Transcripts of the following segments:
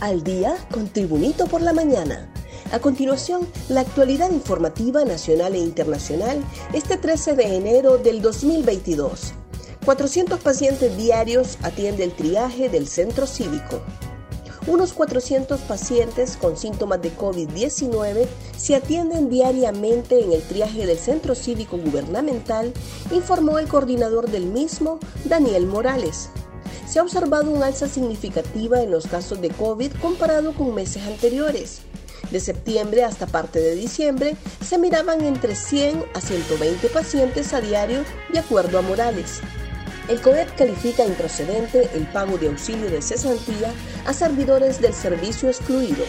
Al día con Tribunito por la mañana. A continuación, la actualidad informativa nacional e internacional este 13 de enero del 2022. 400 pacientes diarios atiende el triaje del centro cívico. Unos 400 pacientes con síntomas de COVID-19 se atienden diariamente en el triaje del Centro Cívico Gubernamental, informó el coordinador del mismo, Daniel Morales. Se ha observado un alza significativa en los casos de COVID comparado con meses anteriores. De septiembre hasta parte de diciembre se miraban entre 100 a 120 pacientes a diario, de acuerdo a Morales. El COEP califica improcedente el pago de auxilio de cesantía a servidores del servicio excluido.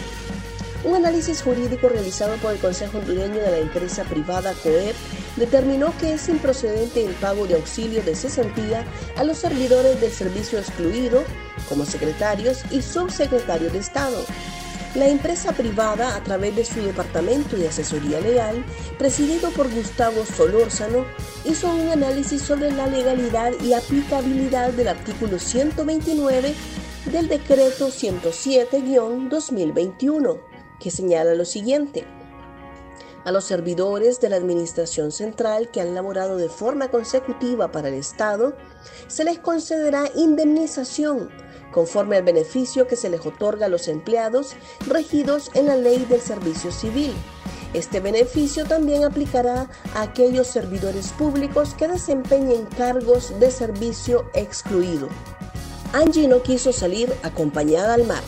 Un análisis jurídico realizado por el Consejo Hondureño de la empresa privada COEP determinó que es improcedente el pago de auxilio de cesantía a los servidores del servicio excluido como secretarios y subsecretarios de Estado. La empresa privada, a través de su departamento de asesoría legal, presidido por Gustavo Solórzano, hizo un análisis sobre la legalidad y aplicabilidad del artículo 129 del decreto 107-2021, que señala lo siguiente. A los servidores de la Administración Central que han laborado de forma consecutiva para el Estado, se les concederá indemnización conforme al beneficio que se les otorga a los empleados regidos en la ley del servicio civil. Este beneficio también aplicará a aquellos servidores públicos que desempeñen cargos de servicio excluido. Angie no quiso salir acompañada al mar.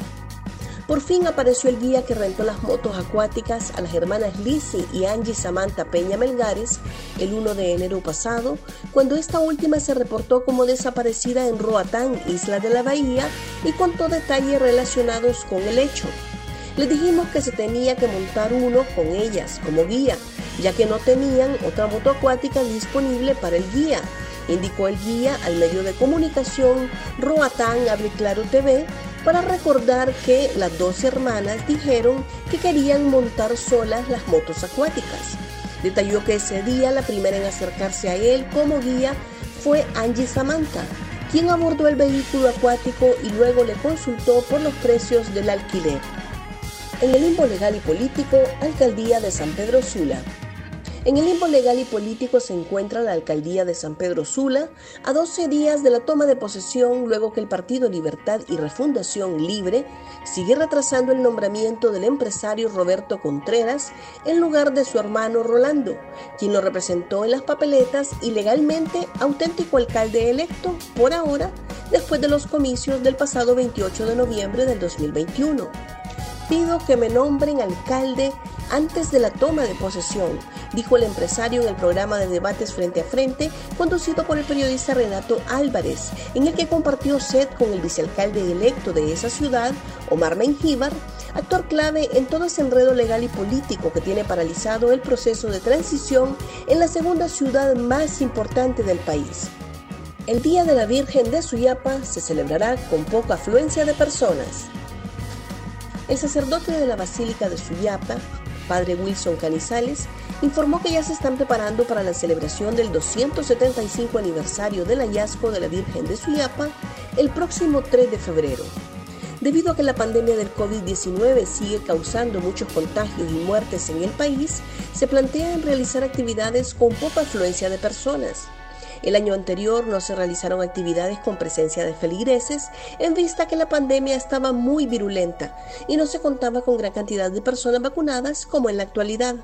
Por fin apareció el guía que rentó las motos acuáticas a las hermanas Lizzie y Angie Samantha Peña Melgares el 1 de enero pasado, cuando esta última se reportó como desaparecida en Roatán, isla de la Bahía, y contó detalles relacionados con el hecho. Le dijimos que se tenía que montar uno con ellas como guía, ya que no tenían otra moto acuática disponible para el guía, indicó el guía al medio de comunicación Roatán Abre Claro TV para recordar que las dos hermanas dijeron que querían montar solas las motos acuáticas. Detalló que ese día la primera en acercarse a él como guía fue Angie Samantha, quien abordó el vehículo acuático y luego le consultó por los precios del alquiler. En el limbo legal y político, Alcaldía de San Pedro Sula. En el limbo legal y político se encuentra la alcaldía de San Pedro Sula a 12 días de la toma de posesión luego que el Partido Libertad y Refundación Libre sigue retrasando el nombramiento del empresario Roberto Contreras en lugar de su hermano Rolando, quien lo representó en las papeletas y legalmente auténtico alcalde electo por ahora después de los comicios del pasado 28 de noviembre del 2021 pido que me nombren alcalde antes de la toma de posesión, dijo el empresario en el programa de debates frente a frente conducido por el periodista Renato Álvarez, en el que compartió set con el vicealcalde electo de esa ciudad, Omar Mengíbar, actor clave en todo ese enredo legal y político que tiene paralizado el proceso de transición en la segunda ciudad más importante del país. El Día de la Virgen de Suyapa se celebrará con poca afluencia de personas. El sacerdote de la Basílica de Suyapa, padre Wilson Canizales, informó que ya se están preparando para la celebración del 275 aniversario del hallazgo de la Virgen de Suyapa el próximo 3 de febrero. Debido a que la pandemia del COVID-19 sigue causando muchos contagios y muertes en el país, se plantean realizar actividades con poca afluencia de personas. El año anterior no se realizaron actividades con presencia de feligreses en vista que la pandemia estaba muy virulenta y no se contaba con gran cantidad de personas vacunadas como en la actualidad.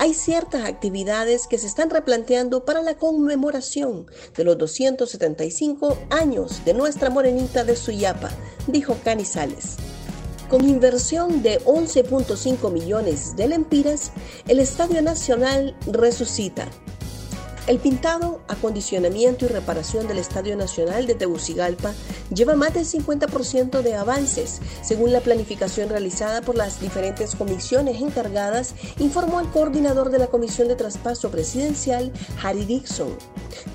Hay ciertas actividades que se están replanteando para la conmemoración de los 275 años de nuestra morenita de Suyapa, dijo Canizales. Con inversión de 11.5 millones de lempiras, el Estadio Nacional resucita. El pintado, acondicionamiento y reparación del Estadio Nacional de Tegucigalpa lleva más del 50% de avances, según la planificación realizada por las diferentes comisiones encargadas, informó el coordinador de la Comisión de Traspaso Presidencial, Harry Dixon.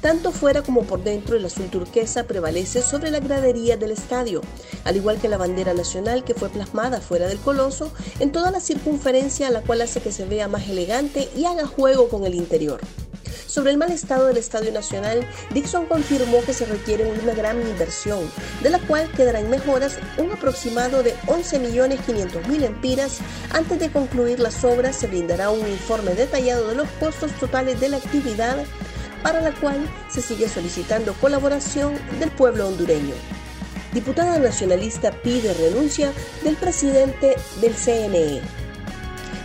Tanto fuera como por dentro, el azul turquesa prevalece sobre la gradería del estadio, al igual que la bandera nacional que fue plasmada fuera del coloso en toda la circunferencia, la cual hace que se vea más elegante y haga juego con el interior. Sobre el mal estado del Estadio Nacional, Dixon confirmó que se requiere una gran inversión, de la cual quedarán mejoras un aproximado de 11.500.000 empiras. Antes de concluir las obras se brindará un informe detallado de los costos totales de la actividad, para la cual se sigue solicitando colaboración del pueblo hondureño. Diputada nacionalista pide renuncia del presidente del CNE.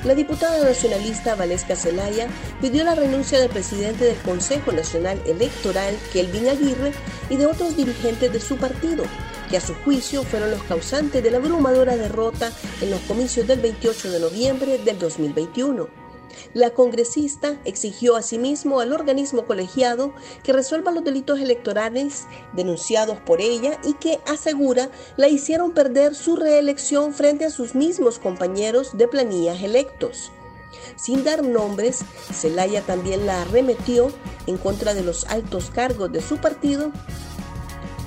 La diputada nacionalista Valesca Zelaya pidió la renuncia del presidente del Consejo Nacional Electoral, Kelvin Aguirre, y de otros dirigentes de su partido, que a su juicio fueron los causantes de la abrumadora derrota en los comicios del 28 de noviembre del 2021. La congresista exigió asimismo al organismo colegiado que resuelva los delitos electorales denunciados por ella y que asegura la hicieron perder su reelección frente a sus mismos compañeros de planillas electos. Sin dar nombres, Zelaya también la arremetió en contra de los altos cargos de su partido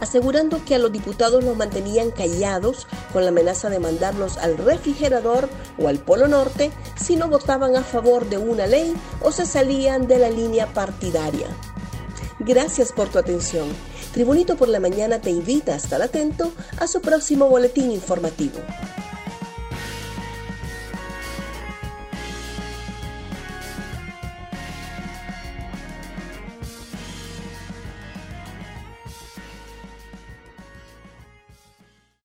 asegurando que a los diputados los mantenían callados con la amenaza de mandarlos al refrigerador o al Polo Norte si no votaban a favor de una ley o se salían de la línea partidaria. Gracias por tu atención. Tribunito por la Mañana te invita a estar atento a su próximo boletín informativo.